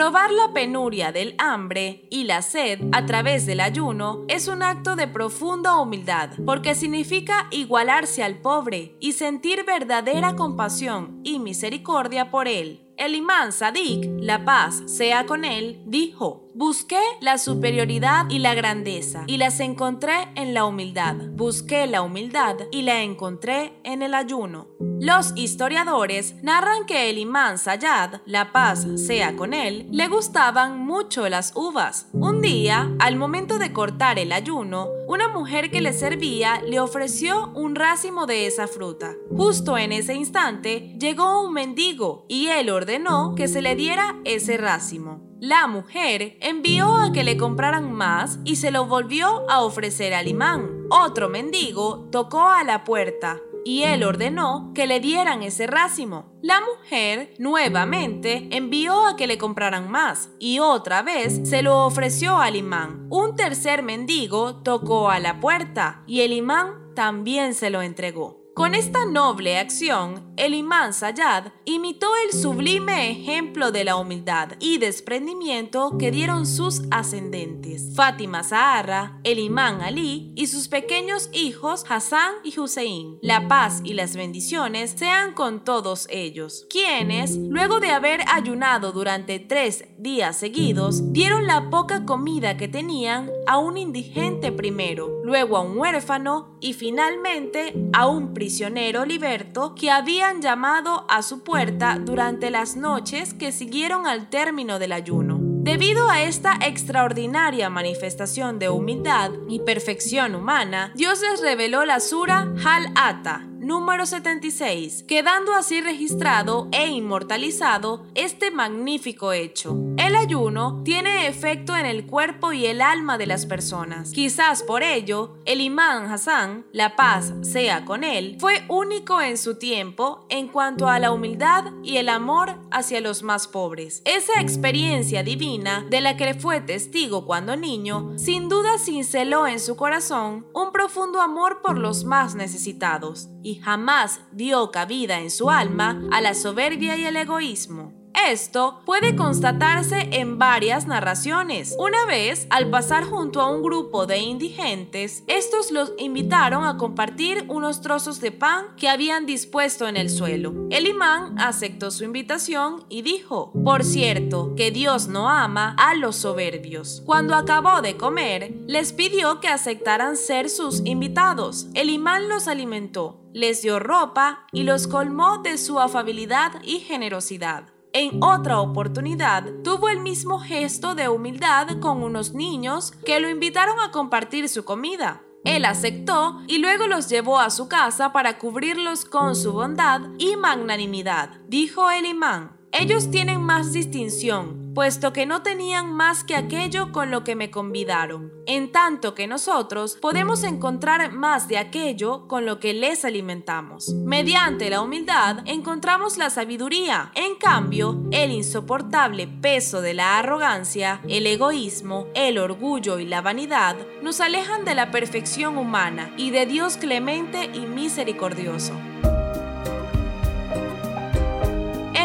Probar la penuria del hambre y la sed a través del ayuno es un acto de profunda humildad, porque significa igualarse al pobre y sentir verdadera compasión y misericordia por él. El imán Sadik, la paz sea con él, dijo, Busqué la superioridad y la grandeza y las encontré en la humildad. Busqué la humildad y la encontré en el ayuno. Los historiadores narran que el imán Sayad, la paz sea con él, le gustaban mucho las uvas. Un día, al momento de cortar el ayuno, una mujer que le servía le ofreció un racimo de esa fruta. Justo en ese instante llegó un mendigo y él ordenó que se le diera ese racimo. La mujer envió a que le compraran más y se lo volvió a ofrecer al imán. Otro mendigo tocó a la puerta y él ordenó que le dieran ese racimo. La mujer nuevamente envió a que le compraran más y otra vez se lo ofreció al imán. Un tercer mendigo tocó a la puerta y el imán también se lo entregó. Con esta noble acción, el imán Sayad imitó el sublime ejemplo de la humildad y desprendimiento que dieron sus ascendentes, Fátima Zahara, el imán Ali y sus pequeños hijos Hassan y Hussein. La paz y las bendiciones sean con todos ellos, quienes, luego de haber ayunado durante tres días seguidos, dieron la poca comida que tenían a un indigente primero, luego a un huérfano y finalmente a un prisionero liberto que habían llamado a su puerta durante las noches que siguieron al término del ayuno. Debido a esta extraordinaria manifestación de humildad y perfección humana, Dios les reveló la Sura Hal-Ata, número 76, quedando así registrado e inmortalizado este magnífico hecho. El ayuno tiene efecto en el cuerpo y el alma de las personas. Quizás por ello, el imán Hassan, la paz sea con él, fue único en su tiempo en cuanto a la humildad y el amor hacia los más pobres. Esa experiencia divina de la que fue testigo cuando niño, sin duda cinceló en su corazón un profundo amor por los más necesitados y jamás dio cabida en su alma a la soberbia y el egoísmo. Esto puede constatarse en varias narraciones. Una vez, al pasar junto a un grupo de indigentes, estos los invitaron a compartir unos trozos de pan que habían dispuesto en el suelo. El imán aceptó su invitación y dijo, por cierto, que Dios no ama a los soberbios. Cuando acabó de comer, les pidió que aceptaran ser sus invitados. El imán los alimentó, les dio ropa y los colmó de su afabilidad y generosidad. En otra oportunidad, tuvo el mismo gesto de humildad con unos niños que lo invitaron a compartir su comida. Él aceptó y luego los llevó a su casa para cubrirlos con su bondad y magnanimidad, dijo el imán. Ellos tienen más distinción, puesto que no tenían más que aquello con lo que me convidaron, en tanto que nosotros podemos encontrar más de aquello con lo que les alimentamos. Mediante la humildad encontramos la sabiduría, en cambio, el insoportable peso de la arrogancia, el egoísmo, el orgullo y la vanidad nos alejan de la perfección humana y de Dios clemente y misericordioso.